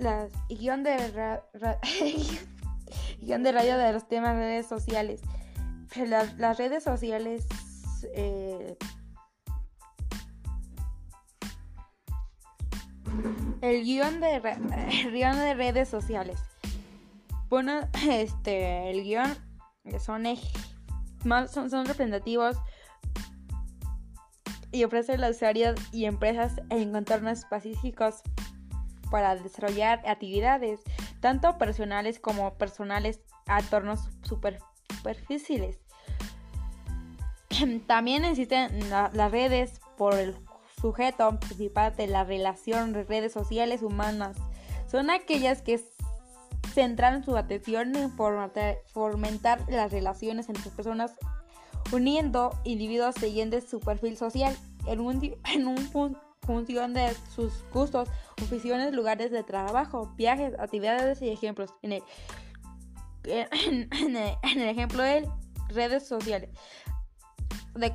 las guion de guion de radio de los temas de redes sociales. Las, redes sociales eh, el guion de, el guion de redes sociales. Bueno, este, el guion son, son, son representativos y ofrece a las usuarios y empresas en entornos específicos para desarrollar actividades, tanto personales como personales, a tornos superficiales. También existen las redes por el sujeto principal de la relación de redes sociales humanas. Son aquellas que centran su atención en fomentar las relaciones entre personas uniendo individuos siguiendo su perfil social en un, en función de sus gustos, oficinas, lugares de trabajo, viajes, actividades y ejemplos. En el, en, ejemplo de redes sociales, de,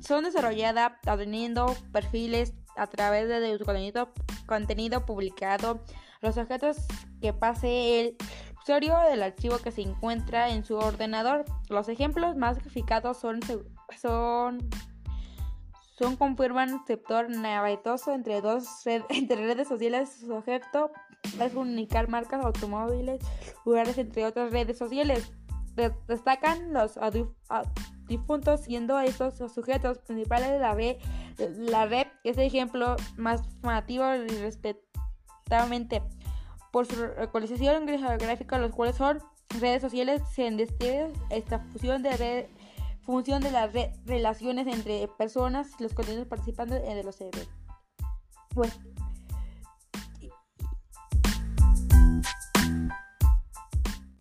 son desarrolladas teniendo perfiles a través de su contenido, contenido publicado, los objetos que pase el usuario del archivo que se encuentra en su ordenador. Los ejemplos más graficados son, son, son confirman sector navegoso entre dos entre redes sociales. Su objeto es comunicar marcas, automóviles, lugares, entre otras redes sociales. Destacan los difuntos siendo estos los sujetos principales de la red. La red es el ejemplo más formativo y respectivamente por su localización geográfica, los cuales son redes sociales, se describe esta fusión de función de las relaciones entre personas los contenidos participantes de los eventos.